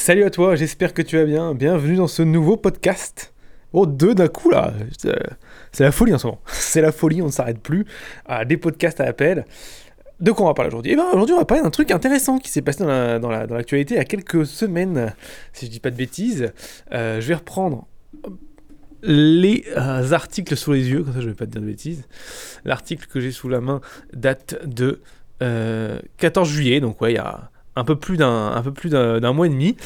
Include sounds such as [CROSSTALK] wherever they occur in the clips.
Salut à toi, j'espère que tu vas bien. Bienvenue dans ce nouveau podcast. Oh, deux d'un coup là. C'est la folie en ce moment. [LAUGHS] C'est la folie, on ne s'arrête plus. Ah, des podcasts à appel. De quoi on va parler aujourd'hui? Eh bien aujourd'hui on va parler d'un truc intéressant qui s'est passé dans l'actualité il y a quelques semaines, si je dis pas de bêtises. Euh, je vais reprendre les euh, articles sous les yeux, comme ça je vais pas te dire de bêtises. L'article que j'ai sous la main date de 14 euh, juillet, donc ouais, il y a un peu plus d'un un peu plus d'un mois et demi.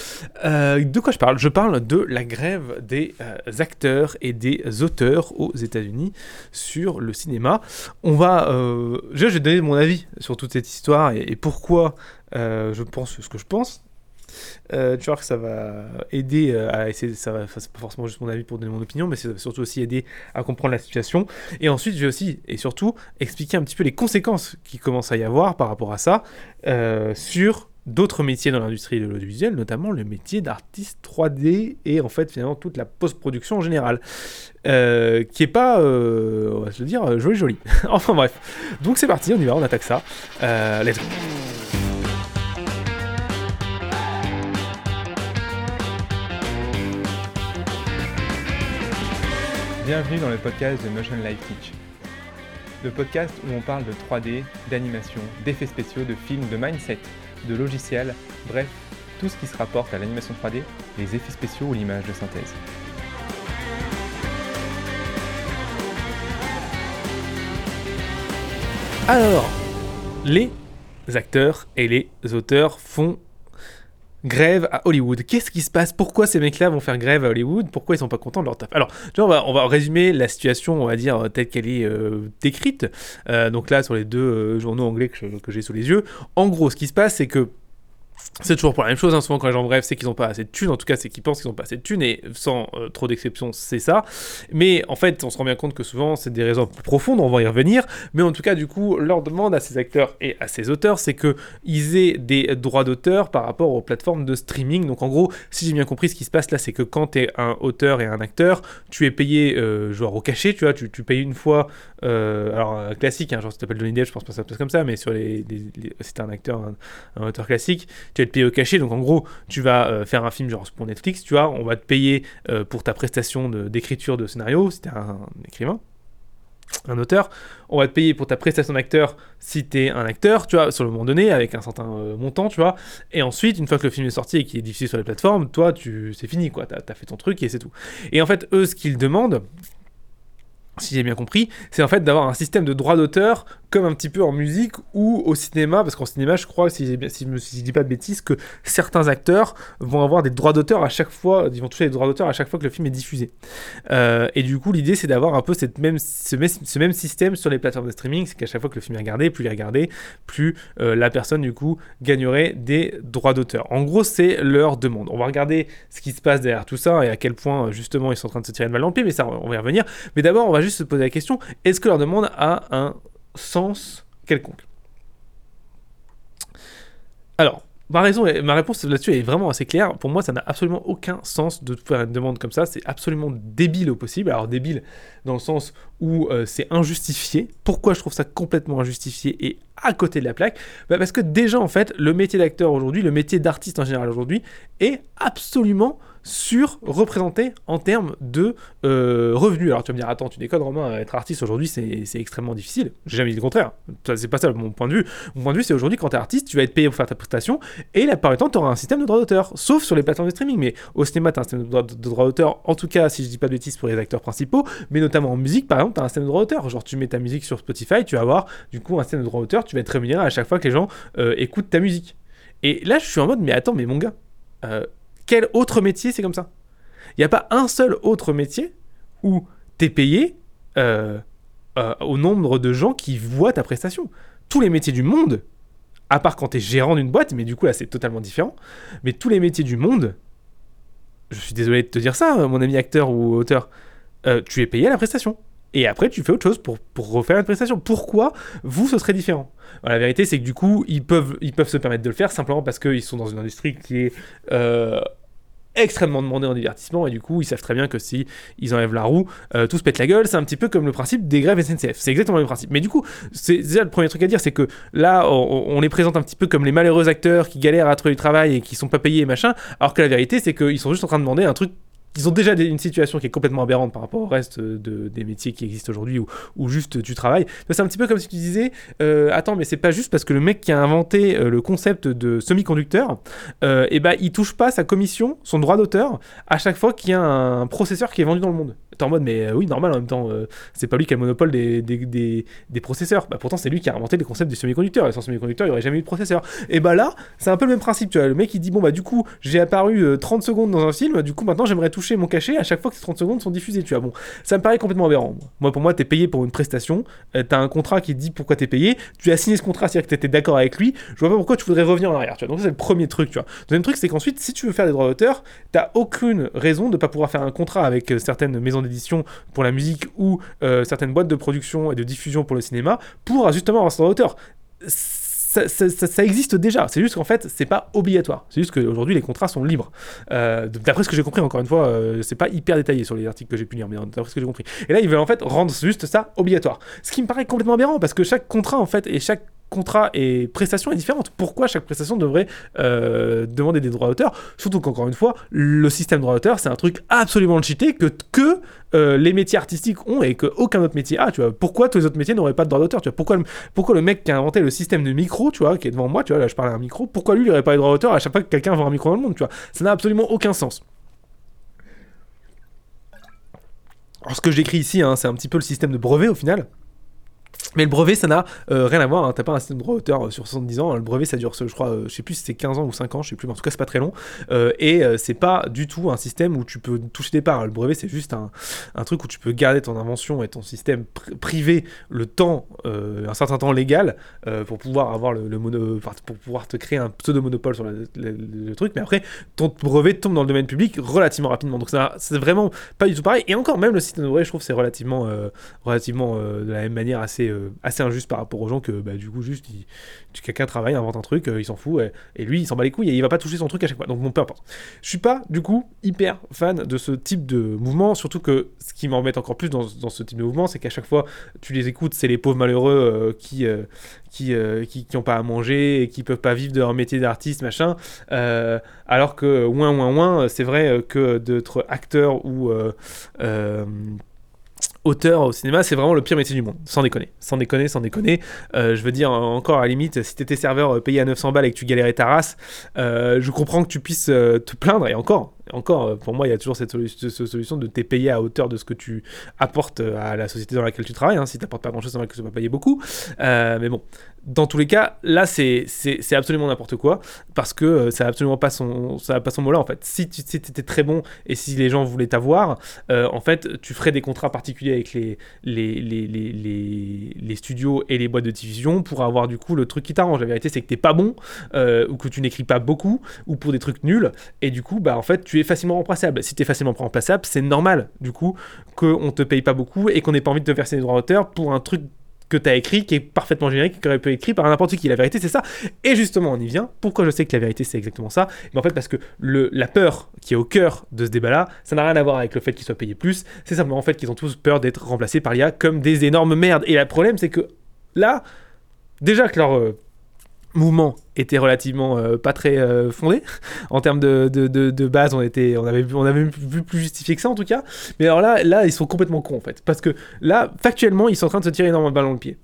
Euh, de quoi je parle? Je parle de la grève des acteurs et des auteurs aux États-Unis sur le cinéma. On va, je vais donner mon avis sur toute cette histoire et pourquoi je pense ce que je pense. Euh, tu vois que ça va aider euh, à essayer, ça va, c'est pas forcément juste mon avis pour donner mon opinion, mais ça va surtout aussi aider à comprendre la situation. Et ensuite, je vais aussi, et surtout, expliquer un petit peu les conséquences qui commencent à y avoir par rapport à ça euh, sur d'autres métiers dans l'industrie de l'audiovisuel, notamment le métier d'artiste 3D et en fait finalement toute la post-production en général, qui est pas, on va se le dire, joli joli. [LAUGHS] enfin bref, donc c'est parti, on y va, on attaque ça. let's go. Bienvenue dans le podcast de Motion Life Teach. Le podcast où on parle de 3D, d'animation, d'effets spéciaux, de films, de mindset, de logiciels, bref, tout ce qui se rapporte à l'animation 3D, les effets spéciaux ou l'image de synthèse. Alors, les acteurs et les auteurs font grève à Hollywood. Qu'est-ce qui se passe? Pourquoi ces mecs-là vont faire grève à Hollywood? Pourquoi ils sont pas contents de leur taf? Alors, vois, on, va, on va résumer la situation, on va dire, telle qu'elle est euh, décrite. Euh, donc là, sur les deux euh, journaux anglais que j'ai sous les yeux. En gros, ce qui se passe, c'est que c'est toujours pour la même chose, hein. souvent quand les gens bref, c'est qu'ils n'ont pas assez de thunes, en tout cas c'est qu'ils pensent qu'ils n'ont pas assez de thunes, et sans euh, trop d'exceptions, c'est ça. Mais en fait, on se rend bien compte que souvent c'est des raisons plus profondes, on va y revenir, mais en tout cas, du coup, leur demande à ces acteurs et à ces auteurs, c'est qu'ils aient des droits d'auteur par rapport aux plateformes de streaming. Donc en gros, si j'ai bien compris, ce qui se passe là, c'est que quand tu es un auteur et un acteur, tu es payé euh, genre au cachet, tu vois, tu, payes une fois, euh, alors classique, hein, genre si t'appelles Johnny Depp, je pense pas ça passe comme ça, mais sur les, si un acteur, un, un auteur classique, tu vas être payé au cachet. Donc en gros, tu vas euh, faire un film genre pour Netflix, tu vois, on va te payer euh, pour ta prestation d'écriture de, scénario, si t'es un, écrivain un auteur, on va te payer pour ta prestation d'acteur si t'es un acteur, tu vois, sur le moment donné, avec un certain euh, montant, tu vois, et ensuite, une fois que le film est sorti et qu'il est diffusé sur les plateformes, toi, tu, c'est fini, quoi, t'as as fait ton truc et c'est tout. Et en fait, eux, ce qu'ils demandent, si j'ai bien compris, c'est en fait d'avoir un système de droit d'auteur comme un petit peu en musique ou au cinéma, parce qu'en cinéma, je crois, si, si, je dis pas de bêtises, que certains acteurs vont avoir des droits d'auteur à chaque fois, ils vont toucher des droits d'auteur à chaque fois que le film est diffusé. Euh, et du coup, l'idée, c'est d'avoir un peu cette même, ce, même système sur les plateformes de streaming, c'est qu'à chaque fois que le film est regardé, plus il est regardé, plus euh, la personne, du coup, gagnerait des droits d'auteur. En gros, c'est leur demande. On va regarder ce qui se passe derrière tout ça et à quel point, justement, ils sont en train de se tirer de mal dans le pied, mais ça, on va y revenir. Mais d'abord, on va juste se poser la question, est-ce que leur demande a un sens quelconque? Alors, ma, raison, ma réponse là-dessus est vraiment assez claire. Pour moi, ça n'a absolument aucun sens de faire une demande comme ça. C'est absolument débile au possible. Alors, débile dans le sens où euh, c'est injustifié. Pourquoi je trouve ça complètement injustifié et à côté de la plaque? Bah, Parce que déjà, en fait, le métier d'acteur aujourd'hui, le métier d'artiste en général aujourd'hui, est absolument surreprésenté en termes de euh, revenus. Alors tu vas me dire, attends, tu déconnes Romain, être artiste aujourd'hui c'est extrêmement difficile. J'ai jamais dit le contraire. C'est pas ça mon point de vue. Mon point de vue c'est aujourd'hui quand tu es artiste, tu vas être payé pour faire ta prestation et la plupart du temps tu auras un système de droit d'auteur, sauf sur les plateformes de streaming. Mais au cinéma tu as un système de droit d'auteur, en tout cas si je dis pas de bêtises pour les acteurs principaux, mais notamment en musique par exemple tu as un système de droit d'auteur. Genre tu mets ta musique sur Spotify, tu vas avoir du coup un système de droit d'auteur, tu vas être rémunéré à chaque fois que les gens euh, écoutent ta musique. Et là je suis en mode, mais attends, mais mon gars. Euh, quel autre métier c'est comme ça? Il n'y a pas un seul autre métier où tu es payé euh, euh, au nombre de gens qui voient ta prestation. Tous les métiers du monde, à part quand tu es gérant d'une boîte, mais du coup là c'est totalement différent, mais tous les métiers du monde, je suis désolé de te dire ça, mon ami acteur ou auteur, euh, tu es payé à la prestation. Et après, tu fais autre chose pour, pour refaire une prestation. Pourquoi vous, ce serait différent? La vérité, c'est que du coup, ils peuvent, ils peuvent se permettre de le faire simplement parce qu'ils sont dans une industrie qui est extrêmement demandé en divertissement et du coup ils savent très bien que si ils enlèvent la roue euh, tout se pète la gueule. C'est un petit peu comme le principe des grèves SNCF c'est exactement le même principe. Mais du coup c'est déjà le premier truc à dire c'est que là on, on les présente un petit peu comme les malheureux acteurs qui galèrent à trouver du travail et qui sont pas payés et machin alors que la vérité c'est qu'ils sont juste en train de demander un truc ils ont déjà une situation qui est complètement aberrante par rapport au reste de, des métiers qui existent aujourd'hui ou, ou, juste tu travailles. C'est un petit peu comme si tu disais euh, Attends, mais c'est pas juste parce que le mec qui a inventé euh, le concept de semi-conducteur, euh, eh ben, il touche pas sa commission, son droit d'auteur, à chaque fois qu'il y a un processeur qui est vendu dans le monde. T'es en mode, mais euh, oui, normal en même temps, euh, c'est pas lui qui a le monopole des, des, des, des processeurs. Bah, pourtant, c'est lui qui a inventé les concepts du semi-conducteur. Et sans semi-conducteur, il n'y aurait jamais eu de processeur. Et bah là, c'est un peu le même principe. Tu vois, le mec il dit, bon, bah du coup, j'ai apparu 30 euh, secondes dans un film, du coup, maintenant j'aimerais toucher mon cachet à chaque fois que ces 30 secondes sont diffusées. Tu vois, bon, ça me paraît complètement aberrant. Moi, pour moi, t'es payé pour une prestation, t'as un contrat qui dit pourquoi t'es payé, tu as signé ce contrat, c'est-à-dire que t'étais d'accord avec lui, je vois pas pourquoi tu voudrais revenir en arrière. Tu vois, donc c'est le premier truc, tu vois. Deuxième truc, c'est qu'ensuite, si tu veux faire des droits d'auteur, t'as aucune raison de pas pouvoir faire un contrat avec certaines maisons d'édition pour la musique ou euh, certaines boîtes de production et de diffusion pour le cinéma pour justement avoir son hauteur. Ça, existe déjà. C'est juste qu'en fait, c'est pas obligatoire. C'est juste qu'aujourd'hui, les contrats sont libres. Euh, d'après ce que j'ai compris, encore une fois, euh, c'est pas hyper détaillé sur les articles que j'ai pu lire, mais d'après ce que j'ai compris. Et là, ils veulent en fait rendre juste ça obligatoire. Ce qui me paraît complètement aberrant parce que chaque contrat, en fait, et chaque contrat et prestation est différente. Pourquoi chaque prestation devrait euh, demander des droits d'auteur Surtout qu'encore une fois, le système droit d'auteur, c'est un truc absolument cheaté que, que euh, les métiers artistiques ont et que aucun autre métier a. Tu vois, pourquoi tous les autres métiers n'auraient pas de droit d'auteur pourquoi le, mec qui a inventé le système de micro, tu vois, qui est devant moi, tu vois, là je parle à un micro, pourquoi lui il n'aurait pas de droit d'auteur à chaque fois que quelqu'un vend un micro dans le monde, tu vois? Ça n'a absolument aucun sens. Alors ce que j'écris ici, hein, c'est un petit peu le système de brevet au final. Mais le brevet, ça n'a euh, rien à voir. Hein. T'as pas un système de droit d'auteur euh, sur 70 ans. Le brevet, ça dure, je crois, euh, je sais plus si c'est 15 ans ou 5 ans, je sais plus, mais en tout cas, c'est pas très long. et c'est pas du tout un système où tu peux toucher des parts. Le brevet, c'est juste un, un, truc où tu peux garder ton invention et ton système pr privé le temps, un certain temps légal, pour pouvoir avoir le, mono, pour pouvoir te créer un pseudo-monopole sur le, truc. Mais après, ton brevet tombe dans le domaine public relativement rapidement. Donc, c'est vraiment pas du tout pareil. Et encore, même le système de brevet, je trouve, c'est relativement, relativement de la même manière assez euh, assez injuste par rapport aux gens que bah, du coup juste quelqu'un travaille invente un truc euh, il s'en fout et, lui il s'en bat les couilles il va pas toucher son truc à chaque fois. Donc bon peu importe. Je suis pas du coup hyper fan de ce type de mouvement surtout que ce qui m'embête encore plus dans, ce type de mouvement c'est qu'à chaque fois tu les écoutes c'est les pauvres malheureux euh, qui qui, qui, qui ont pas à manger et qui peuvent pas vivre de leur métier d'artiste machin alors que ouin ouin ouin c'est vrai que d'être acteur ou auteur au cinéma, c'est vraiment le pire métier du monde, sans déconner, sans déconner, sans déconner. Euh, je veux dire, encore à la limite, si t'étais serveur euh, payé à 900 balles et que tu galérais ta race, euh, je comprends que tu puisses te plaindre, et encore, encore, pour moi, il y a toujours cette, solution de t'es payé à hauteur de ce que tu apportes à la société dans laquelle tu travailles. Hein. Si tu n'apportes pas grand-chose, c'est vrai que tu vas payer beaucoup. mais bon, dans tous les cas, là, c'est absolument n'importe quoi parce que euh, ça n'a absolument pas son, ça pas son mot là en fait. Si tu étais très bon et si les gens voulaient t'avoir, euh, en fait, tu ferais des contrats particuliers avec les, les, les, les, les, studios et les boîtes de diffusion pour avoir du coup le truc qui t'arrange. La vérité, c'est que t'es pas bon euh, ou que tu n'écris pas beaucoup ou pour des trucs nuls et du coup, bah en fait, tu es facilement remplaçable. Si tu es facilement remplaçable, c'est normal du coup qu'on te paye pas beaucoup et qu'on n'ait pas envie de te verser des droits d'auteur pour un truc que tu as écrit, qui est parfaitement générique, qui aurait pu être écrit par n'importe qui. La vérité, c'est ça. Et justement, on y vient. Pourquoi je sais que la vérité, c'est exactement ça? Mais en fait, parce que le, la peur qui est au cœur de ce débat-là, ça n'a rien à voir avec le fait qu'ils soient payés plus. C'est simplement en fait qu'ils ont tous peur d'être remplacés par l'IA comme des énormes merdes. Et le problème, c'est que là, déjà que leur euh, mouvement était relativement euh, pas très euh, fondé. En termes de, de, de, base on était on avait on avait vu plus justifié que ça en tout cas. Mais alors là là ils sont complètement cons en fait. Parce que là factuellement ils sont en train de se tirer énormément de ballon dans le pied.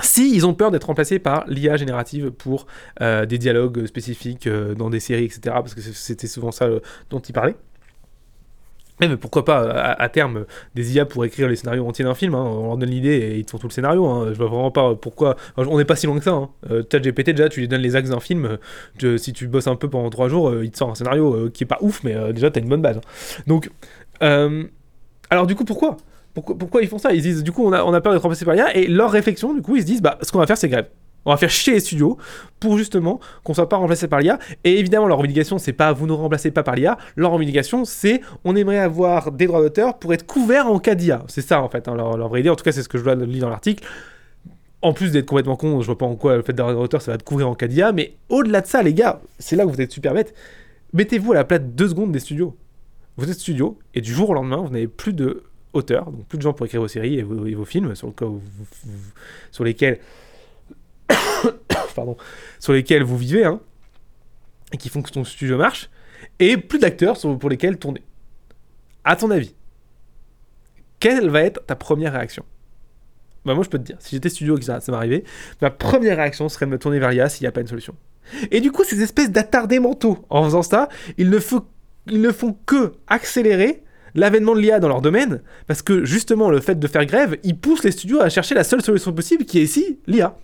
Si ils ont peur d'être remplacés par l'IA générative pour euh, des dialogues spécifiques dans des séries etc parce que c'était souvent ça dont ils parlaient mais pourquoi pas, à, terme, des IA pour écrire les scénarios entiers d'un film, hein, on leur donne l'idée et ils te font tout le scénario. Hein. Je vois vraiment pas pourquoi. on n'est pas si loin que ça. Hein. Euh, GPT, déjà, tu lui donnes les axes d'un film. si tu bosses un peu pendant 3 jours, euh, il te sort un scénario euh, qui est pas ouf, mais déjà, tu as une bonne base. Hein. Donc, alors, du coup, pourquoi, pourquoi Pourquoi ils font ça? Ils disent, du coup, on a, on a peur d'être remplacé par l'IA, et leur réflexion, du coup, ils se disent, bah, ce qu'on va faire, c'est grève. On va faire chier les studios pour justement qu'on soit pas remplacé par l'IA. Et évidemment, leur obligation, c'est pas vous ne remplacez pas par l'IA. Leur obligation, c'est on aimerait avoir des droits d'auteur pour être couverts en cas d'IA. C'est ça en fait, hein, leur, vraie idée. En tout cas, c'est ce que je dois lire dans l'article en plus d'être complètement con, je vois pas en quoi le fait d'avoir un auteur ça va te couvrir en cas d'IA, mais au-delà de ça, les gars, c'est là que vous êtes super bêtes. Mettez-vous à la place deux secondes des studios. Vous êtes studio et du jour au lendemain, vous n'avez plus de auteurs, donc plus de gens pour écrire vos séries et vos, films sur lesquels [COUGHS] sur lesquels vous vivez, hein, et qui font que ton studio marche, et plus d'acteurs pour lesquels tourner. À ton avis, quelle va être ta première réaction? Bah moi je peux te dire, si j'étais studio et que ça, ça m'arrivait, ma première réaction serait de me tourner vers l'IA s'il n'y a pas une solution. Et du coup, ces espèces d'attardés mentaux, en faisant ça, ils ne, ils ne font que accélérer l'avènement de l'IA dans leur domaine, parce que justement le fait de faire grève, ils poussent les studios à chercher la seule solution possible qui est ici l'IA.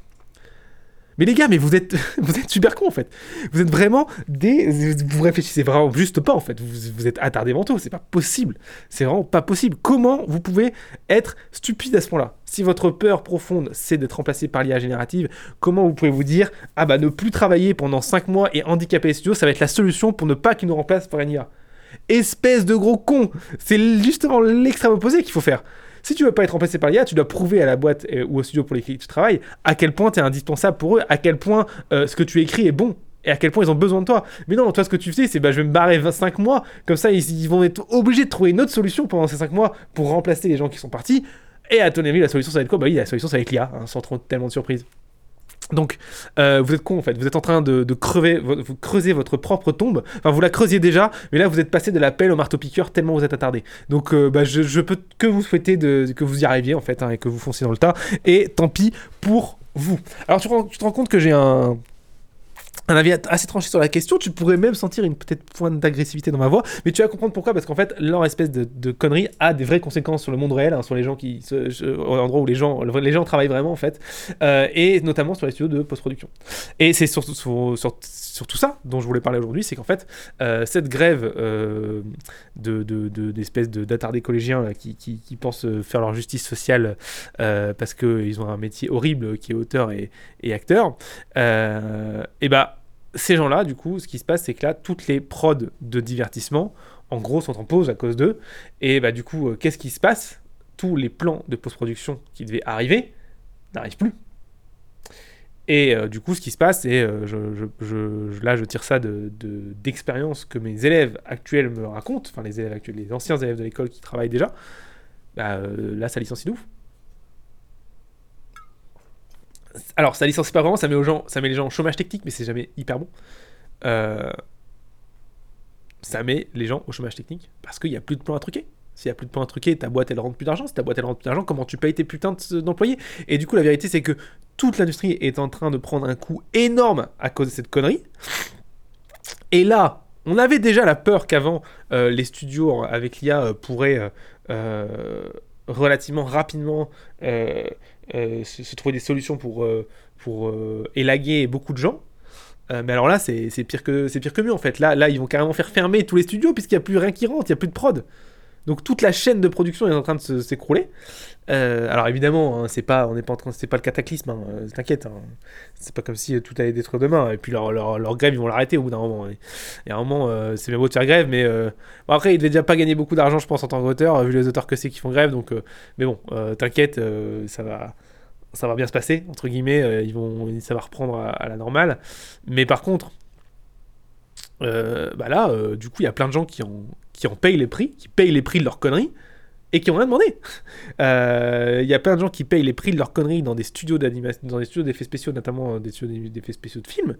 Mais les gars, mais vous êtes, [LAUGHS] vous êtes super cons en fait. Vous êtes vraiment des. Vous réfléchissez vraiment juste pas en fait. Vous, vous êtes attardés mentaux. C'est pas possible. C'est vraiment pas possible. Comment vous pouvez être stupide à ce point-là? Si votre peur profonde c'est d'être remplacé par l'IA générative, comment vous pouvez vous dire Ah bah ne plus travailler pendant 5 mois et handicaper les studios, ça va être la solution pour ne pas qu'ils nous remplacent par une IA Espèce de gros con C'est justement l'extrême opposé qu'il faut faire. Si tu veux pas être remplacé par l'IA, tu dois prouver à la boîte euh, ou au studio pour lesquels tu travailles à quel point tu es indispensable pour eux, à quel point euh, ce que tu écris est bon et à quel point ils ont besoin de toi. Mais non, toi, ce que tu fais, c'est bah, je vais me barrer 25 mois, comme ça, ils, vont être obligés de trouver une autre solution pendant ces 5 mois pour remplacer les gens qui sont partis. Et à ton avis, la solution, ça va être quoi? Bah oui, la solution, ça va être l'IA, hein, sans trop tellement de surprise. Donc, euh, vous êtes con en fait, vous êtes en train de, crever, vous creuser votre propre tombe. Enfin, vous la creusiez déjà, mais là vous êtes passé de la pelle au marteau-piqueur tellement vous êtes attardé. Donc, euh, bah, je, peux que vous souhaiter que vous y arriviez en fait, hein, et que vous fonciez dans le tas. Et tant pis pour vous. Alors, tu te rends compte que j'ai un, un avis assez tranché sur la question. Tu pourrais même sentir une peut-être pointe d'agressivité dans ma voix, mais tu vas comprendre pourquoi. Parce qu'en fait, leur espèce de, connerie a des vraies conséquences sur le monde réel, hein, sur les gens qui, au endroit où les gens, les gens travaillent vraiment en fait, euh, et notamment sur les studios de post-production. Et c'est surtout sur, sur, tout ça dont je voulais parler aujourd'hui, c'est qu'en fait, euh, cette grève euh, de, d'espèces de, d'attardés collégiens qui, pensent faire leur justice sociale parce qu'ils ont un métier horrible qui est auteur et, acteur, et bah ces gens-là, du coup, ce qui se passe, c'est que là, toutes les prods de divertissement, en gros, sont en pause à cause d'eux. Et bah, du coup, euh, qu'est-ce qui se passe? Tous les plans de post-production qui devaient arriver n'arrivent plus. Et euh, du coup, ce qui se passe, et euh, là, je tire ça d'expérience de, que mes élèves actuels me racontent, enfin les élèves actuels, les anciens élèves de l'école qui travaillent déjà, bah, là, ça licencie d'ouf alors, ça licencie pas vraiment, ça met, gens, ça met les gens au chômage technique, mais c'est jamais hyper bon. Euh, ça met les gens au chômage technique parce qu'il n'y a plus de plans à truquer. S'il n'y a plus de plans à truquer, ta boîte elle rentre plus d'argent. Si ta boîte elle rentre plus d'argent, comment tu payes tes putains d'employés? Et du coup, la vérité c'est que toute l'industrie est en train de prendre un coup énorme à cause de cette connerie. Et là, on avait déjà la peur qu'avant euh, les studios avec l'IA euh, pourraient relativement rapidement euh, se, trouver des solutions pour, euh, euh, élaguer beaucoup de gens. mais alors là, c'est pire, que, pire que mieux en fait. Là, là, ils vont carrément faire fermer tous les studios puisqu'il n'y a plus rien qui rentre, il n'y a plus de prod. Donc toute la chaîne de production est en train de s'écrouler. alors évidemment, hein, c'est pas, on n'est pas en train, c'est pas le cataclysme. Hein, T'inquiète, hein. c'est pas comme si tout allait détruire demain. Et puis leur, leur, grève, ils vont l'arrêter au bout d'un moment. Et, à un moment, c'est bien beau de faire grève, mais bon, après, ils devaient déjà pas gagner beaucoup d'argent, je pense, en tant qu'auteur, vu les auteurs que c'est qui font grève. Donc, mais bon, t'inquiète, ça va ça va bien se passer, entre guillemets, euh, ils vont, ça va reprendre à, la normale. Mais par contre, euh, bah là, euh, du coup, il y a plein de gens qui en, qui en payent les prix, qui payent les prix de leurs conneries, et qui ont rien demandé. [LAUGHS] Il y a plein de gens qui payent les prix de leurs conneries dans des studios d'animation, dans des studios d'effets spéciaux, notamment des studios d'effets spéciaux de films,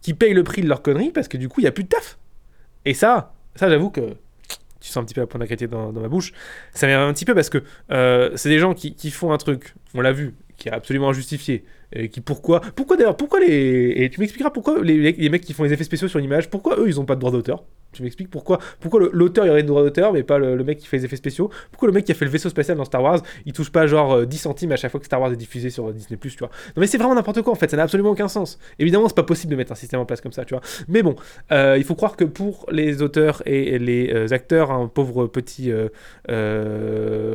qui payent le prix de leurs conneries parce que du coup, il n'y a plus de taf. Et ça, ça j'avoue que tu sens un petit peu la pointe dans, ma bouche. Ça m'énerve un petit peu parce que euh, c'est des gens qui, font un truc, on l'a vu, qui est absolument injustifié. Et qui pourquoi Pourquoi d'ailleurs Pourquoi les. Et tu m'expliqueras pourquoi les, les, mecs qui font les effets spéciaux sur l'image, pourquoi eux ils ont pas de droit d'auteur? Tu m'expliques pourquoi Pourquoi l'auteur il aurait des droits d'auteur mais pas le, mec qui fait les effets spéciaux? Pourquoi le mec qui a fait le vaisseau spatial dans Star Wars il touche pas genre 10 euh, centimes à chaque fois que Star Wars est diffusé sur Disney tu vois? Non mais c'est vraiment n'importe quoi en fait, ça n'a absolument aucun sens. Évidemment, c'est pas possible de mettre un système en place comme ça, tu vois? Mais bon, euh, il faut croire que pour les auteurs et les euh, acteurs, un pauvre petit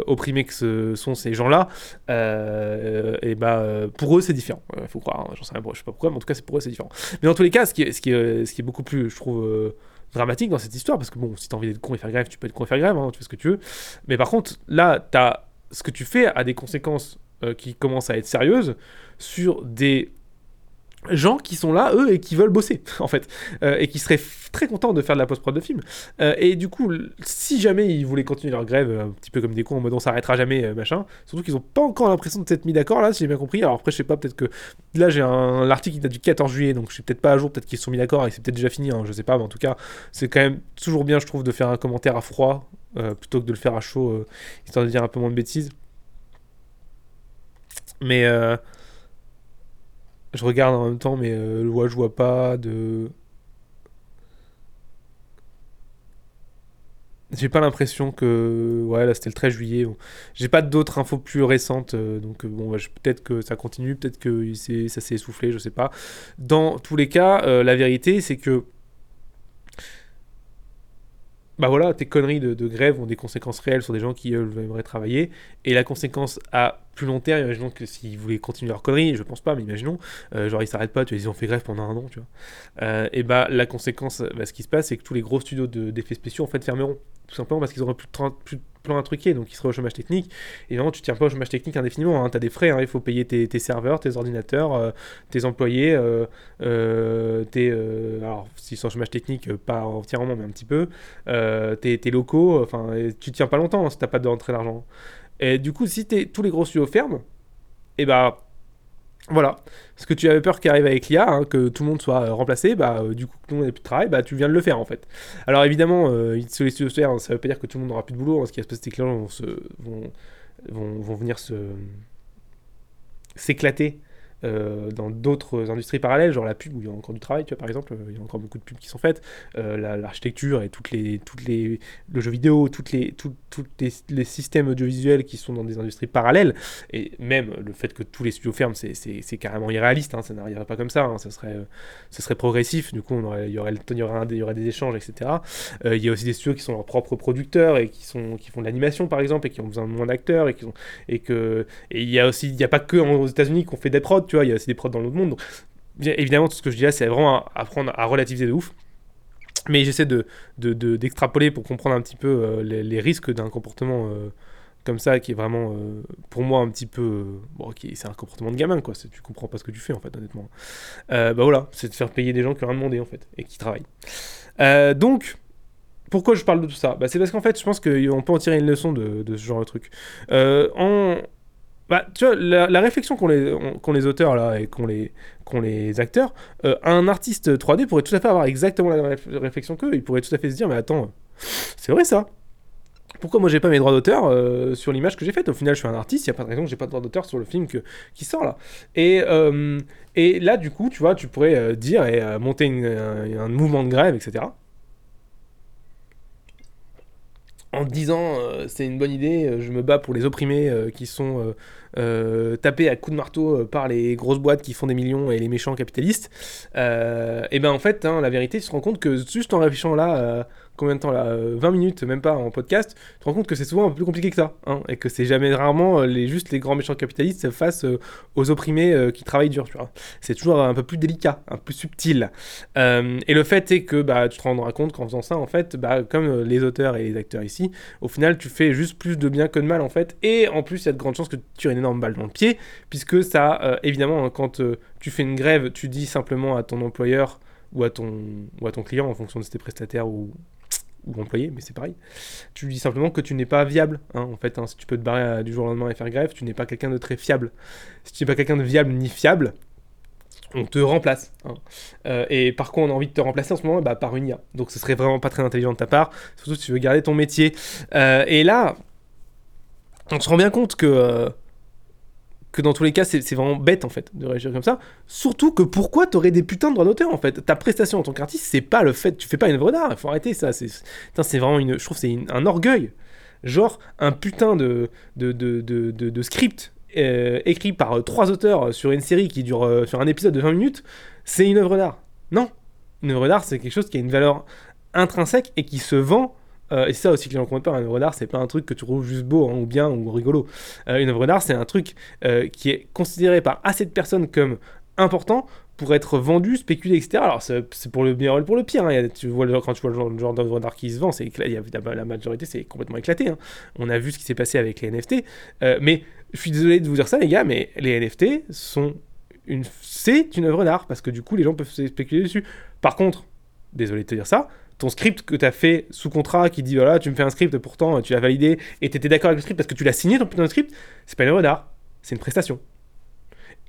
opprimés que ce sont ces gens-là, et bah pour eux c'est différent. Il faut croire, hein, j'en sais sais pas pourquoi, mais en tout cas, c'est pour eux, c'est différent. Mais dans tous les cas, ce qui est, beaucoup plus, je trouve, euh, dramatique dans cette histoire, parce que bon, si t'as envie d'être con et faire grève, tu peux être con et faire grève, hein, tu fais ce que tu veux. Mais par contre, là, as, ce que tu fais a des conséquences qui commence à être sérieuse sur des gens qui sont là, eux, et qui veulent bosser, [LAUGHS] en fait, euh, et qui seraient très contents de faire de la post-prod de film. Euh, et du coup, si jamais ils voulaient continuer leur grève, un petit peu comme des cons, en mode on s'arrêtera jamais, euh, machin, surtout qu'ils n'ont pas encore l'impression de s'être mis d'accord, là, si j'ai bien compris. Alors après, je sais pas, peut-être que là, j'ai un l'article qui date du 14 juillet, donc je suis peut-être pas à jour, peut-être qu'ils se sont mis d'accord et c'est peut-être déjà fini, hein, je sais pas, mais en tout cas, c'est quand même toujours bien, je trouve, de faire un commentaire à froid plutôt que de le faire à chaud, histoire de dire un peu moins de bêtises. Mais je regarde en même temps, mais euh, je vois pas de. J'ai pas l'impression que. Ouais, là c'était le 13 juillet. J'ai pas d'autres infos plus récentes. Euh, donc euh, bon, peut-être que ça continue, peut-être que ça s'est essoufflé, je sais pas. Dans tous les cas, euh, la vérité c'est que bah voilà, tes conneries de, grève ont des conséquences réelles sur des gens qui eux, aimeraient travailler. Et la conséquence à plus long terme, imaginons que s'ils voulaient continuer leur conneries, je pense pas, mais imaginons, euh, genre ils s'arrêtent pas, tu vois, ils ont fait grève pendant un an, tu vois. Euh, et bah la conséquence, bah, ce qui se passe, c'est que tous les gros studios d'effets spéciaux en fait fermeront. Tout simplement parce qu'ils auront plus plus de plan à truquer, donc ils seraient au chômage technique. Et vraiment, tu tiens pas au chômage technique indéfiniment. Hein. Tu as des frais, hein. il faut payer tes, serveurs, tes ordinateurs, euh, tes employés, euh, euh, tes, alors s'ils sont au chômage technique, pas entièrement, mais un petit peu, tes, locaux, enfin, tu tiens pas longtemps hein, si t'as pas de rentrée d'argent. Et du coup, si tous les gros studios ferment, et eh bah voilà. Parce que tu avais peur qu'il arrive avec l'IA, hein, que tout le monde soit euh, remplacé, bah euh, du coup tout le monde n'ait plus de travail, bah tu viens de le faire en fait. Alors évidemment, euh, sur les studios solaires, ça veut pas dire que tout le monde n'aura plus de boulot. Hein, ce qui va se passer, c'est que les gens vont, vont, vont venir se s'éclater euh, dans d'autres industries parallèles, genre la pub où il y a encore du travail, tu vois, par exemple, il y a encore beaucoup de pubs qui sont faites, euh, l'architecture et toutes les, toutes les, le jeu vidéo, toutes les, toutes les, systèmes audiovisuels qui sont dans des industries parallèles, et même le fait que tous les studios ferment, c'est carrément irréaliste, hein, ça n'arriverait pas comme ça, hein, ça, serait, ça serait progressif, du coup, il, y aurait, y aurait y aurait des échanges, etc. Euh, il y a aussi des studios qui sont leurs propres producteurs et qui, sont, qui font de l'animation, par exemple, et qui ont besoin de moins d'acteurs, et, qui que et il a il n'y a pas que aux États-Unis qu'on fait des prods, tu vois, il y a aussi des prods dans l'autre monde. Donc, évidemment, tout ce que je dis là, c'est vraiment apprendre à relativiser de ouf. Mais j'essaie de, d'extrapoler pour comprendre un petit peu euh, les, risques d'un comportement euh, comme ça, qui est vraiment, euh, pour moi, un petit peu. bon, c'est un comportement de gamin, quoi. Tu comprends pas ce que tu fais, en fait, honnêtement. bah voilà, c'est de faire payer des gens qui ont rien demandé, en fait, et qui travaillent. donc. Pourquoi je parle de tout ça? Bah, C'est parce qu'en fait, je pense qu'on peut en tirer une leçon de, de ce genre de truc. en, bah, tu vois, la, réflexion qu'ont les, les auteurs là et qu'ont les, les acteurs, euh, un artiste 3D pourrait tout à fait avoir exactement la même réflexion qu'eux. Il pourrait tout à fait se dire, mais attends, c'est vrai ça pourquoi moi j'ai pas mes droits d'auteur euh, sur l'image que j'ai faite? Au final, je suis un artiste, il n'y a pas de raison que j'ai pas de droits d'auteur sur le film que, qui sort là. Et, euh, et là, du coup, tu vois, tu pourrais dire et monter un mouvement de grève, etc. en disant c'est une bonne idée, je me bats pour les opprimés qui sont euh, tapé à coups de marteau euh, par les grosses boîtes qui font des millions et les méchants capitalistes, euh, et ben en fait, hein, la vérité, tu te rends compte que juste en réfléchissant là combien de temps là 20 euh, minutes, même pas en podcast, tu te rends compte que c'est souvent un peu plus compliqué que ça. Hein, et que c'est jamais rarement euh, les, juste les grands méchants capitalistes face euh, aux opprimés qui travaillent dur. C'est toujours un peu plus délicat, un peu plus subtil. et le fait est que bah, tu te rendras compte qu'en faisant ça, en fait, bah, comme les auteurs et les acteurs ici, au final, tu fais juste plus de bien que de mal en fait. Et en plus, il y a de grandes chances que tu tires une énorme balle dans le pied, puisque ça, évidemment, hein, quand tu fais une grève, tu dis simplement à ton employeur ou à ton, ou à ton client en fonction de t'es prestataire ou, ou employé, mais c'est pareil. Tu dis simplement que tu n'es pas viable. Hein, en fait, hein. si tu peux te barrer euh, du jour au lendemain et faire grève, tu n'es pas quelqu'un de très fiable. Si tu n'es pas quelqu'un de viable ni fiable, on te remplace. Hein. Euh, et par contre, on a envie de te remplacer en ce moment? Bah, par une IA. Donc ce serait vraiment pas très intelligent de ta part, surtout si tu veux garder ton métier. Euh, et là, on se rend bien compte que que dans tous les cas, c'est vraiment bête en fait de réagir comme ça. Surtout que pourquoi t'aurais des putains de droits d'auteur en fait? Ta prestation en tant qu'artiste, c'est pas le fait, tu fais pas une œuvre d'art, faut arrêter ça. C'est vraiment une, je trouve c'est un orgueil. Genre un putain de, script euh, écrit par trois auteurs sur une série qui dure euh, sur un épisode de 20 minutes, c'est une œuvre d'art. Non, une œuvre d'art c'est quelque chose qui a une valeur intrinsèque et qui se vend euh, et c'est ça aussi que les gens comprennent pas. Une œuvre d'art, c'est pas un truc que tu trouves juste beau hein, ou bien ou rigolo. Euh, une œuvre d'art, c'est un truc euh, qui est considéré par assez de personnes comme important pour être vendu, spéculé, etc. Alors c'est pour le meilleur et pour le pire. Hein. tu vois, quand tu vois le genre, d'œuvre d'art qui se vend, c'est la majorité c'est complètement éclaté. Hein. On a vu ce qui s'est passé avec les NFT. Euh, mais je suis désolé de vous dire ça, les gars, mais les NFT sont c'est une œuvre d'art parce que du coup les gens peuvent spéculer dessus. Par contre, désolé de te dire ça, ton script que tu fait sous contrat qui dit voilà, tu me fais un script, pourtant tu l'as validé et tu étais d'accord avec le script parce que tu l'as signé ton putain script, c'est pas une œuvre d'art, c'est une prestation.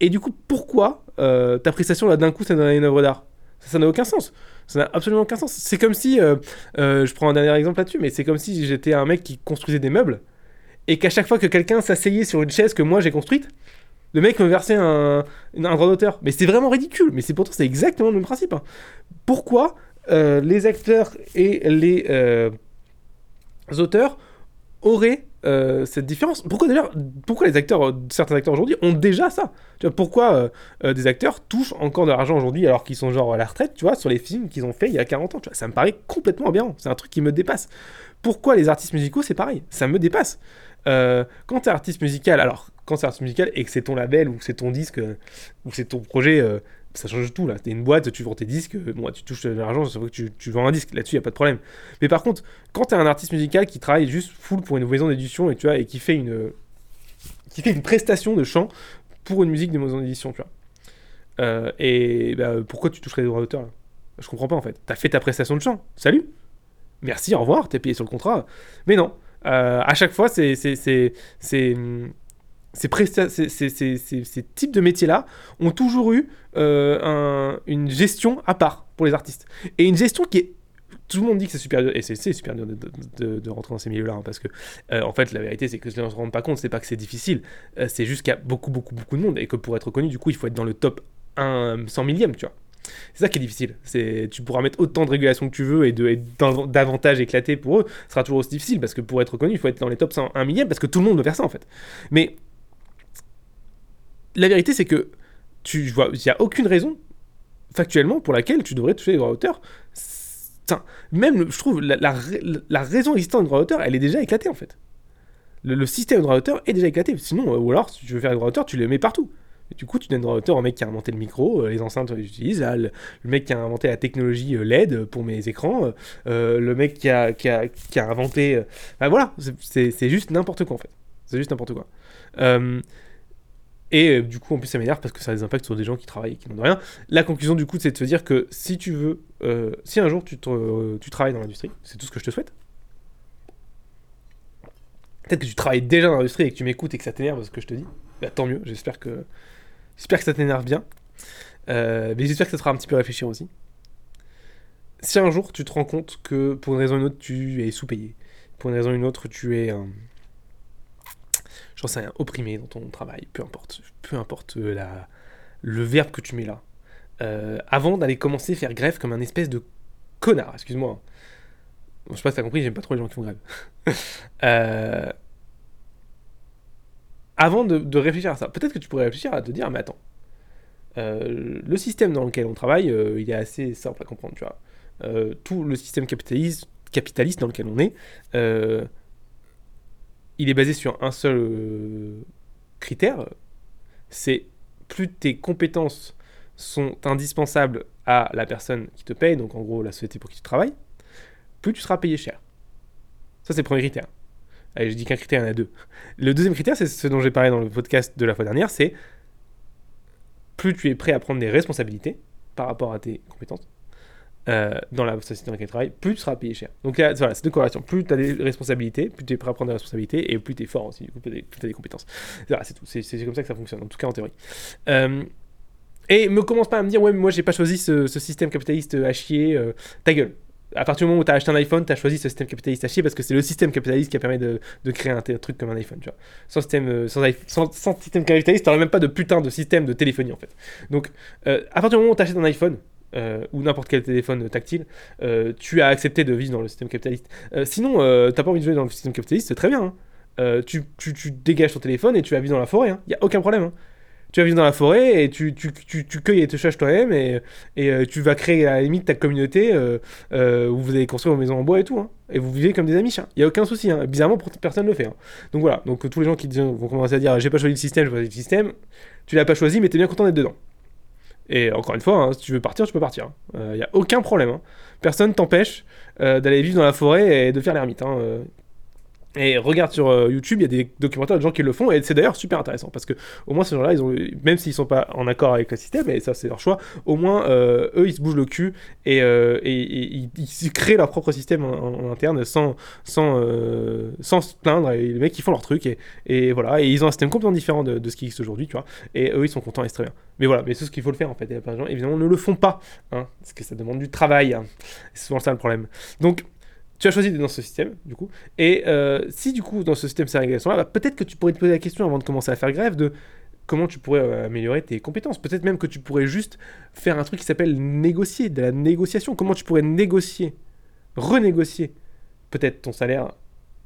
Et du coup, pourquoi euh, ta prestation là d'un coup ça donne une œuvre d'art? Ça n'a aucun sens. Ça n'a absolument aucun sens. C'est comme si, euh, euh, je prends un dernier exemple là-dessus, mais c'est comme si j'étais un mec qui construisait des meubles et qu'à chaque fois que quelqu'un s'asseyait sur une chaise que moi j'ai construite, le mec me versait un, un droit d'auteur. Mais c'est vraiment ridicule. Mais c'est pourtant c'est exactement le même principe. Hein. Pourquoi les acteurs et les auteurs auraient euh, cette différence. Pourquoi d'ailleurs, pourquoi les acteurs, euh, certains acteurs aujourd'hui ont déjà ça? Tu vois, pourquoi euh, des acteurs touchent encore de l'argent aujourd'hui alors qu'ils sont genre à la retraite, tu vois, sur les films qu'ils ont fait il y a 40 ans, tu ça me paraît complètement aberrant. C'est un truc qui me dépasse. Pourquoi les artistes musicaux, c'est pareil, ça me dépasse. quand t'es artiste musical, alors quand c'est artiste musical et que c'est ton label ou c'est ton disque ou c'est ton projet ça change tout là. T'es une boîte, tu vends tes disques, bon, tu touches de l'argent, c'est vrai que tu, vends un disque, là-dessus, il a pas de problème. Mais par contre, quand t'es un artiste musical qui travaille juste full pour une maison d'édition et, tu vois, et qui fait une, qui fait une prestation de chant pour une musique de maison d'édition, tu vois. Euh, et bah, pourquoi tu toucherais des droits d'auteur Je comprends pas en fait. T'as fait ta prestation de chant, salut Merci, au revoir, t'es payé sur le contrat. Mais non, euh, à chaque fois, c'est ces, types de métiers-là ont toujours eu euh, une gestion à part pour les artistes. Et une gestion qui est tout le monde dit que c'est super dur, et c'est super dur de, rentrer dans ces milieux-là, hein, parce que euh, en fait la vérité c'est que les gens ne se rendent pas compte, c'est pas que c'est difficile, euh, c'est juste qu'il y a beaucoup beaucoup beaucoup de monde, et que pour être connu, du coup, il faut être dans le top 1 100 millième, tu vois. C'est ça qui est difficile. C'est, tu pourras mettre autant de régulations que tu veux et, davantage éclaté pour eux, ce sera toujours aussi difficile, parce que pour être connu, il faut être dans les top 100 1 millième, parce que tout le monde veut faire ça en fait. Mais la vérité, c'est que tu vois, il n'y a aucune raison factuellement pour laquelle tu devrais toucher les droits d'auteur. Même, je trouve, la, raison existante des droits d'auteur, elle est déjà éclatée en fait. Le, système de droits d'auteur est déjà éclaté. Sinon, euh, ou alors, si tu veux faire les droits d'auteur, tu les mets partout. Et du coup, tu donnes droit d'auteur au mec qui a inventé le micro, euh, les enceintes que j'utilise, le, mec qui a inventé la technologie euh, LED pour mes écrans, le mec qui a, qui a, inventé. Bah voilà, c'est juste n'importe quoi en fait. C'est juste n'importe quoi. Et euh, du coup, en plus, ça m'énerve parce que ça a des impacts sur des gens qui travaillent et qui n'ont rien. La conclusion, du coup, c'est de se dire que si tu veux, euh, si un jour tu, tu travailles dans l'industrie, c'est tout ce que je te souhaite. Peut-être que tu travailles déjà dans l'industrie et que tu m'écoutes et que ça t'énerve ce que je te dis. Bah, tant mieux, j'espère que, j'espère que ça t'énerve bien. Euh, mais j'espère que ça te fera un petit peu réfléchir aussi. Si un jour tu te rends compte que pour une raison ou une autre tu es sous-payé, pour une raison ou une autre tu es j'en sais rien, opprimé dans ton travail, peu importe, peu importe euh, le verbe que tu mets là, euh, avant d'aller commencer à faire grève comme un espèce de connard, excuse-moi. je sais pas si t'as compris, j'aime pas trop les gens qui font grève. [LAUGHS] Euh, avant de, réfléchir à ça, peut-être que tu pourrais réfléchir à te dire, mais attends, le système dans lequel on travaille, il est assez simple à comprendre, tu vois. tout le système capitaliste, capitaliste dans lequel on est, il est basé sur un seul euh, critère, c'est plus tes compétences sont indispensables à la personne qui te paye, donc en gros la société pour qui tu travailles, plus tu seras payé cher. Ça c'est le premier critère. Allez, je dis qu'un critère, il y en a deux. Le deuxième critère, c'est ce dont j'ai parlé dans le podcast de la fois dernière, c'est plus tu es prêt à prendre des responsabilités par rapport à tes compétences, euh, dans la société dans laquelle tu travailles, plus tu seras payé cher. Donc là, voilà, c'est deux corrélations. Plus tu as des responsabilités, plus tu es prêt à prendre des responsabilités, et plus tu es fort aussi, plus tu as des compétences. Voilà, c'est comme ça que ça fonctionne, en tout cas en théorie. Euh, et me commence pas à me dire, ouais, mais moi j'ai pas choisi ce, système capitaliste à chier, euh, ta gueule. À partir du moment où tu as acheté un iPhone, tu as choisi ce système capitaliste à chier parce que c'est le système capitaliste qui a permis de, de créer un truc comme un iPhone. Tu vois. Sans, système, sans, sans, sans, système capitaliste, tu même pas de putain de système de téléphonie en fait. Donc, à partir du moment où tu achètes un iPhone, euh, ou n'importe quel téléphone tactile, euh, tu as accepté de vivre dans le système capitaliste. Euh, sinon, t'as pas envie de vivre dans le système capitaliste, c'est très bien. Hein. Tu, tu, tu, dégages ton téléphone et tu vas vivre dans la forêt, il hein. n'y a aucun problème. Hein. Tu vas vivre dans la forêt et tu, tu, tu, cueilles et te cherches toi-même et, et tu vas créer à la limite ta communauté où vous allez construire vos maisons en bois et tout. Hein. Et vous vivez comme des amis, il n'y a aucun souci. Bizarrement, personne ne le fait. Donc voilà, donc tous les gens qui vont commencer à dire j'ai pas choisi le système, j'ai choisi le système, tu l'as pas choisi, mais t'es bien content d'être dedans. Et encore une fois, hein, si tu veux partir, tu peux partir. Il n'y a aucun problème. Hein. Personne t'empêche d'aller vivre dans la forêt et de faire l'ermite. Et regarde sur euh, YouTube, il y a des documentaires de gens qui le font, et c'est d'ailleurs super intéressant parce que au moins ces gens-là, même s'ils sont pas en accord avec le système, et ça c'est leur choix, au moins euh, eux ils se bougent le cul et, euh, ils, créent leur propre système en, interne sans sans sans se plaindre. Et les mecs ils font leur truc et, voilà, et ils ont un système complètement différent de, ce qui existe aujourd'hui, tu vois. Et eux ils sont contents et c'est très bien. Mais voilà, mais c'est ce qu'il faut le faire en fait. Et de gens évidemment ne le font pas, hein, parce que ça demande du travail. Hein. C'est souvent ça le problème. Donc tu as choisi d'être dans ce système, du coup. Et euh, si, du coup, dans ce système ségrégation-là, bah, peut-être que tu pourrais te poser la question avant de commencer à faire grève de comment tu pourrais euh, améliorer tes compétences. Peut-être même que tu pourrais juste faire un truc qui s'appelle négocier, de la négociation. Comment tu pourrais négocier, renégocier peut-être ton salaire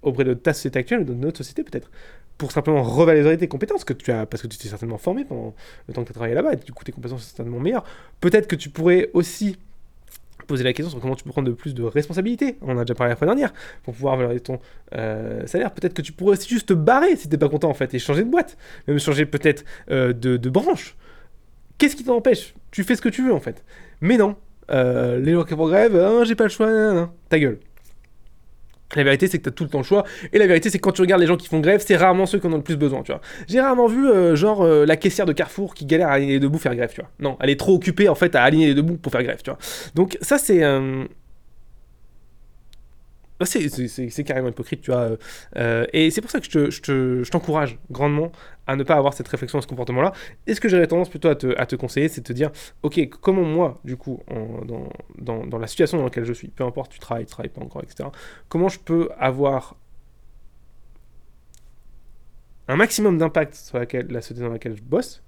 auprès de ta société actuelle ou d'une autre société peut-être pour simplement revaloriser tes compétences que tu as parce que tu t'es certainement formé pendant le temps que tu as travaillé là-bas et du coup tes compétences sont certainement meilleures. Peut-être que tu pourrais aussi poser la question sur comment tu peux prendre de plus de responsabilités. On a déjà parlé la fois dernière pour pouvoir valoriser ton euh, salaire. Peut-être que tu pourrais aussi juste te barrer si t'es pas content en fait et changer de boîte, même changer peut-être euh, de, branche. Qu'est-ce qui t'empêche? Tu fais ce que tu veux en fait. Mais non, euh, les gens qui font grève, hein, j'ai pas le choix, ta gueule. La vérité, c'est que tu as tout le temps le choix. Et la vérité, c'est que quand tu regardes les gens qui font grève, c'est rarement ceux qui en ont le plus besoin, tu vois. J'ai rarement vu, euh, genre, euh, la caissière de Carrefour qui galère à aligner les debout faire grève, tu vois. Non, elle est trop occupée, en fait, à aligner les debout pour faire grève, tu vois. Donc, ça, c'est. Euh, c'est carrément hypocrite, tu vois. Euh, euh, et c'est pour ça que je t'encourage grandement à ne pas avoir cette réflexion, ce comportement-là. Et ce que j'aurais tendance plutôt à te, conseiller, c'est de te dire, ok, comment moi, du coup, dans, la situation dans laquelle je suis, peu importe, tu travailles, tu travailles pas encore, etc., comment je peux avoir un maximum d'impact sur laquelle, la société dans laquelle je bosse,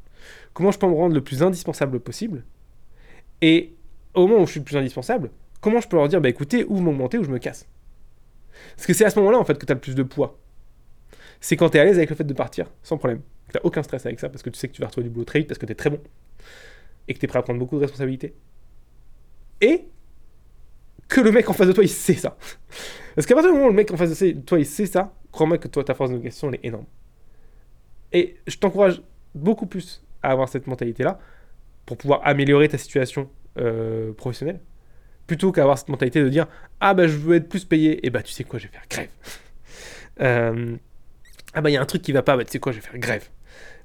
comment je peux me rendre le plus indispensable possible, et au moment où je suis le plus indispensable, comment je peux leur dire, bah écoutez, ou m'augmenter ou je me casse. Parce que c'est à ce moment-là, en fait, que tu as le plus de poids. C'est quand tu es à l'aise avec le fait de partir, sans problème. Tu n'as aucun stress avec ça, parce que tu sais que tu vas retrouver du boulot très vite, parce que tu es très bon. Et que tu es prêt à prendre beaucoup de responsabilités. Et que le mec en face de toi, il sait ça. Parce qu'à partir du moment où le mec en face de toi, il sait ça, crois-moi que toi, ta force de elle est énorme. Et je t'encourage beaucoup plus à avoir cette mentalité-là pour pouvoir améliorer ta situation euh, professionnelle plutôt qu'avoir cette mentalité de dire ah bah je veux être plus payé et bah tu sais quoi je vais faire grève. [LAUGHS] Euh, ah bah il y a un truc qui va pas bah tu sais quoi je vais faire grève.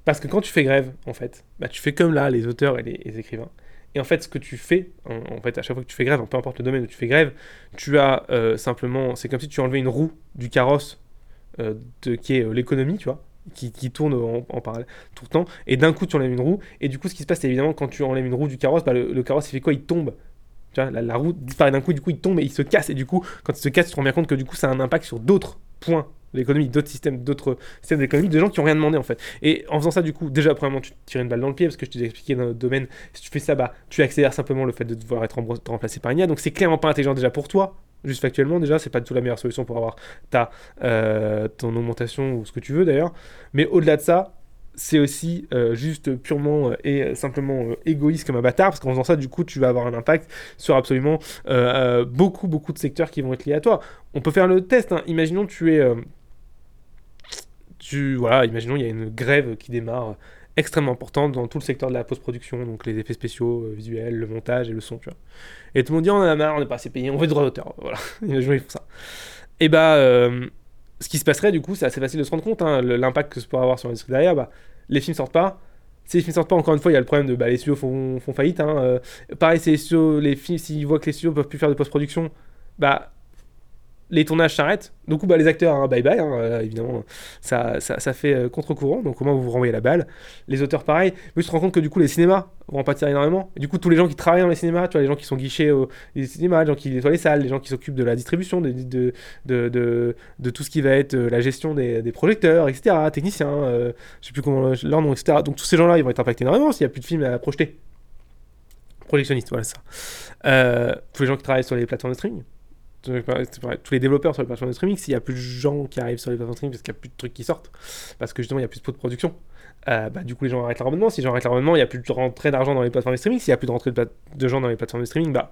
Parce que quand tu fais grève en fait bah tu fais comme là les auteurs et les, écrivains. Et en fait ce que tu fais en, fait à chaque fois que tu fais grève peu importe le domaine où tu fais grève tu as euh, simplement c'est comme si tu enlevais une roue du carrosse euh, de, qui est l'économie tu vois qui, qui, tourne en, parallèle tout le temps, et d'un coup tu enlèves une roue, et du coup ce qui se passe c'est évidemment quand tu enlèves une roue du carrosse, bah, le, carrosse il fait quoi? Il tombe tu vois, la, roue disparaît d'un coup, du coup il tombe et il se casse. Et du coup, quand il se casse, tu te rends bien compte que du coup ça a un impact sur d'autres points de l'économie, d'autres systèmes, d'autres systèmes d'économie, de gens qui ont rien demandé en fait. Et en faisant ça, du coup, déjà, premièrement, tu tires une balle dans le pied parce que je t'ai expliqué dans notre domaine, si tu fais ça, bah, tu accélères simplement le fait de devoir être remplacé par une IA. Donc c'est clairement pas intelligent déjà pour toi. Juste factuellement, déjà, c'est pas du tout la meilleure solution pour avoir ta, euh, ton augmentation ou ce que tu veux d'ailleurs. Mais au-delà de ça, c'est aussi euh, juste purement euh, et simplement euh, égoïste comme un bâtard, parce qu'en faisant ça, du coup, tu vas avoir un impact sur absolument beaucoup, beaucoup de secteurs qui vont être liés à toi. On peut faire le test, hein. imaginons tu es... tu, voilà, imaginons il y a une grève qui démarre extrêmement importante dans tout le secteur de la post-production, donc les effets spéciaux, visuels, le montage et le son, tu vois. Et tout le monde dit on en a marre, on n'est pas assez payé, on veut du droit d'auteur, voilà, [LAUGHS] imaginons ils font ça. Et bah ce qui se passerait, du coup, c'est assez facile de se rendre compte, hein, l'impact que ça pourrait avoir sur l'industrie derrière. Bah, les films sortent pas. Si les films sortent pas, encore une fois, il y a le problème de bah, les studios font, faillite. Hein, euh, pareil, les, studios, les films, s'ils voient que les studios peuvent plus faire de post-production, bah les tournages s'arrêtent. Coup, bah, les acteurs, hein, bye bye, hein, euh, évidemment, ça, ça, ça fait euh, contre-courant, donc au moins vous vous renvoyez la balle. Les auteurs, pareil. Mais tu te rends compte que du coup, les cinémas vont en pâtir énormément. Du coup, tous les gens qui travaillent dans les cinémas, tu vois, les gens qui sont guichés au les cinémas, les gens qui nettoient les salles, les gens qui s'occupent de la distribution, de, de, de, tout ce qui va être euh, la gestion des, projecteurs, etc., techniciens, je sais plus comment leur nom, etc. Donc tous ces gens-là, ils vont être impactés énormément s'il n'y a plus de films à projeter. Projectionniste, voilà ça. tous les gens qui travaillent sur les plateformes de streaming tous les développeurs sur les plateformes de streaming, s'il y a plus de gens qui arrivent sur les plateformes de streaming parce qu'il n'y a plus de trucs qui sortent, parce que justement il y a plus de de production, euh, bah, du coup les gens arrêtent leur abonnement. Si les gens arrêtent leur il n'y a plus de rentrée d'argent dans les plateformes de streaming. S'il n'y a plus de rentrée de, gens dans les plateformes de streaming, bah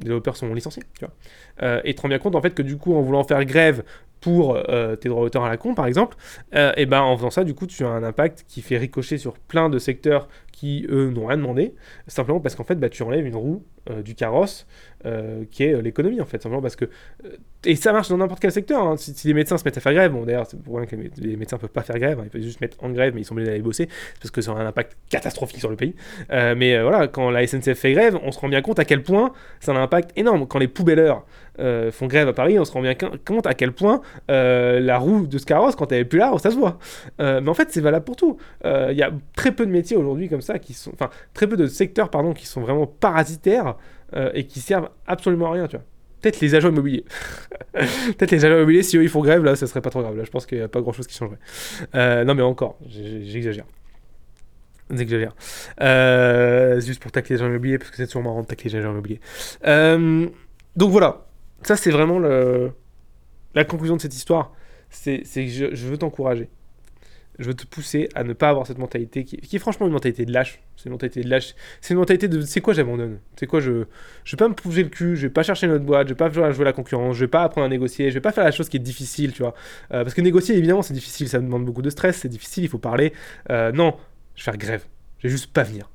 les développeurs sont licenciés. Tu vois. Euh, et te rends bien compte en fait que du coup en voulant faire grève pour euh, tes droits d'auteur à la con, par exemple, euh, et ben en faisant ça, du coup, tu as un impact qui fait ricocher sur plein de secteurs qui, eux, n'ont rien demandé, simplement parce qu'en fait, bah, tu enlèves une roue euh, du carrosse qui est l'économie, en fait, simplement parce que... et ça marche dans n'importe quel secteur, hein. si, les médecins se mettent à faire grève, bon d'ailleurs, c'est pour rien que les, médecins peuvent pas faire grève, hein. ils peuvent juste mettre en grève, mais ils sont obligés d'aller bosser, parce que ça a un impact catastrophique sur le pays. mais voilà, quand la SNCF fait grève, on se rend bien compte à quel point ça a un impact énorme. Quand les poubelleurs font grève à Paris, on se rend bien compte à quel point euh, la roue de ce carrosse, quand elle est plus là, ça se voit. Euh, mais en fait, c'est valable pour tout. Il euh, y a très peu de métiers aujourd'hui comme ça qui sont. Enfin, très peu de secteurs, pardon, qui sont vraiment parasitaires et qui servent absolument à rien, tu vois. Peut-être les agents immobiliers. [LAUGHS] Peut-être les agents immobiliers, si eux ils font grève, là, ça serait pas trop grave. Là, je pense qu'il n'y a pas grand chose qui changerait. non, mais encore, j'exagère. J'exagère. juste pour tacler les agents immobiliers, parce que c'est toujours marrant de tacler les agents immobiliers. donc voilà, ça c'est vraiment le, la conclusion de cette histoire, c'est que je, veux t'encourager. Je veux te pousser à ne pas avoir cette mentalité qui, est franchement une mentalité de lâche. C'est une mentalité de lâche. C'est une mentalité de c'est quoi j'abandonne. C'est quoi je je vais pas me bouger le cul, je vais pas chercher une autre boîte, je vais pas jouer la concurrence, je vais pas apprendre à négocier, je vais pas faire la chose qui est difficile, tu vois. Euh, parce que négocier évidemment c'est difficile, ça demande beaucoup de stress, c'est difficile, il faut parler. Euh, non, je vais faire grève. Je vais juste pas venir.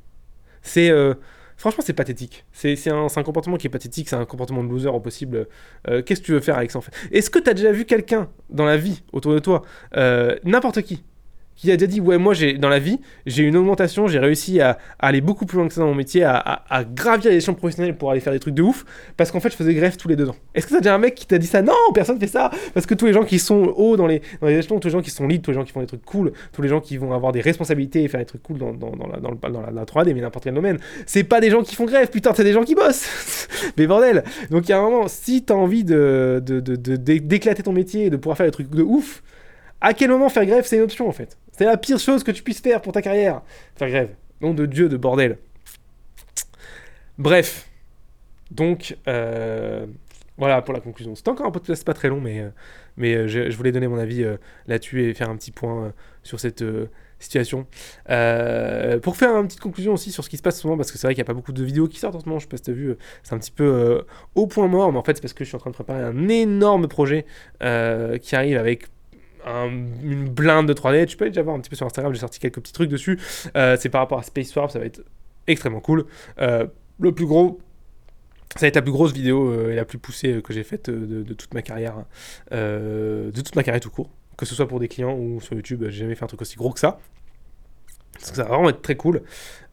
C'est euh, Franchement, c'est pathétique. C'est un, un, comportement qui est pathétique, c'est un comportement de loser au possible. Qu'est-ce que tu veux faire avec ça en fait? Est-ce que tu as déjà vu quelqu'un dans la vie autour de toi, n'importe qui, qui a déjà dit ouais moi dans la vie j'ai une augmentation j'ai réussi à, aller beaucoup plus loin que ça dans mon métier à, gravir les échelons professionnels pour aller faire des trucs de ouf parce qu'en fait je faisais grève tous les deux ans. Est-ce que t'as déjà un mec qui t'a dit ça? Non personne fait ça! Parce que tous les gens qui sont hauts dans les, dans échelons tous les gens qui sont lead tous les gens qui font des trucs cool tous les gens qui vont avoir des responsabilités et faire des trucs cool dans la, dans, le, dans la, 3D mais n'importe quel domaine. C'est pas des gens qui font grève putain c'est des gens qui bossent! [LAUGHS] Mais bordel! Donc il y a un moment si t'as envie de, d'éclater ton métier et de pouvoir faire des trucs de ouf à quel moment faire grève c'est une option en fait? C'est la pire chose que tu puisses faire pour ta carrière. Faire grève. Nom de Dieu, de bordel. Bref. Donc, euh, voilà pour la conclusion. C'était encore un podcast pas très long, mais, euh, euh, je, voulais donner mon avis là-dessus et faire un petit point sur cette situation. pour faire une petite conclusion aussi sur ce qui se passe en ce moment, parce que c'est vrai qu'il n'y a pas beaucoup de vidéos qui sortent en ce moment, je sais pas si tu as vu, c'est un petit peu au point mort, mais en fait c'est parce que je suis en train de préparer un énorme projet qui arrive avec une blinde de 3D. Tu peux déjà voir un petit peu sur Instagram, j'ai sorti quelques petits trucs dessus. Euh, c'est par rapport à Space Warp, ça va être extrêmement cool. Euh, le plus gros, ça va être la plus grosse vidéo euh, et la plus poussée que j'ai faite de, toute ma carrière, hein. de toute ma carrière tout court. Que ce soit pour des clients ou sur YouTube, j'ai jamais fait un truc aussi gros que ça. ça va vraiment être très cool.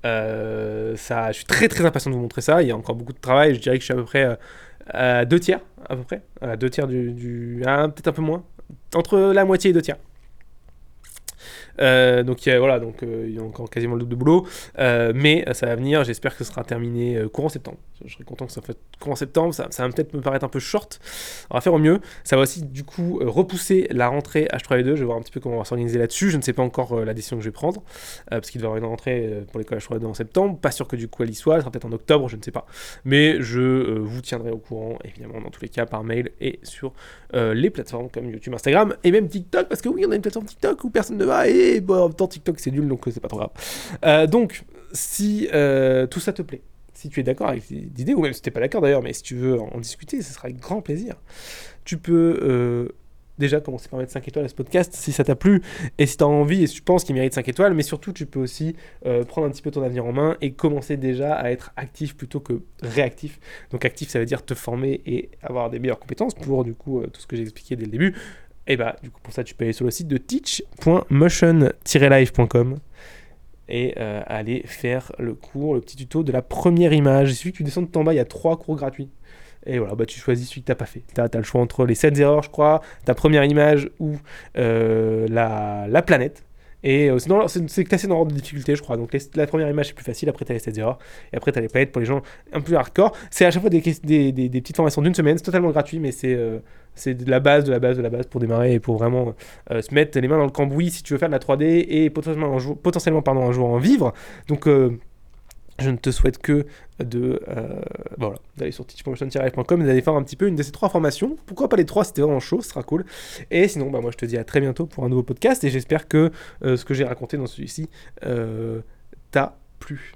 ça, je suis très très impatient de vous montrer ça. Il y a encore beaucoup de travail. Je dirais que je suis à peu près à deux tiers, à peu près. À deux tiers du. du peut-être un peu moins entre la moitié et deux tiers. Euh, donc voilà, donc euh, il y a encore quasiment le double de boulot, euh, mais ça va venir. J'espère que ce sera terminé courant septembre. Je serais content que ça fasse courant septembre. Ça, ça va peut-être me paraître un peu short. On va faire au mieux. Ça va aussi du coup repousser la rentrée H3 2 Je vais voir un petit peu comment on va s'organiser là-dessus. Je ne sais pas encore la décision que je vais prendre parce qu'il doit y avoir une rentrée pour l'école H3 2 en septembre. Pas sûr que du coup elle y soit. Elle sera peut-être en octobre, je ne sais pas. Mais je vous tiendrai au courant évidemment dans tous les cas par mail et sur les plateformes comme YouTube, Instagram et même TikTok parce que oui, on a une plateforme TikTok où personne ne va et bon, en TikTok, c'est nul, donc euh, c'est pas trop grave. Euh, donc, si euh, tout ça te plaît, si tu es d'accord avec l'idée, ou même si tu n'es pas d'accord d'ailleurs, mais si tu veux en discuter, ce sera avec grand plaisir. Tu peux déjà commencer par mettre 5 étoiles à ce podcast si ça t'a plu et si tu as envie et si tu penses qu'il mérite 5 étoiles, mais surtout tu peux aussi prendre un petit peu ton avenir en main et commencer déjà à être actif plutôt que réactif. Donc actif ça veut dire te former et avoir des meilleures compétences pour du coup tout ce que j'ai expliqué dès le début. Et bah, du coup, pour ça, tu peux aller sur le site de teach.motion-live.com et euh, aller faire le cours, le petit tuto de la première image. Il suffit que tu descendes en bas, il y a trois cours gratuits. Et voilà, bah, tu choisis celui que tu n'as pas fait. Tu as, le choix entre les 7 erreurs, je crois, ta première image ou euh, la planète. Et euh, c'est classé dans l'ordre de difficulté, je crois. Donc la première image c'est plus facile, après tu as les 7 erreurs, et après tu as les palettes pour les gens un peu hardcore. C'est à chaque fois des, des, des, petites formations d'une semaine, c'est totalement gratuit, mais c'est euh, c'est de la base, de la base, de la base pour démarrer et pour vraiment euh, se mettre les mains dans le cambouis si tu veux faire de la 3D et potentiellement un jour, potentiellement, pardon, un jour en vivre. Donc je ne te souhaite que de euh, voilà, d'aller sur teachpromotion-live.com et d'aller faire un petit peu une de ces trois formations. Pourquoi pas les trois C'était vraiment chaud, ce sera cool. Et sinon, bah, moi je te dis à très bientôt pour un nouveau podcast et j'espère que euh, ce que j'ai raconté dans celui-ci euh, t'a plu.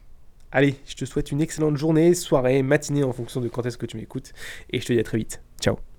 Allez, je te souhaite une excellente journée, soirée, matinée en fonction de quand est-ce que tu m'écoutes et je te dis à très vite. Ciao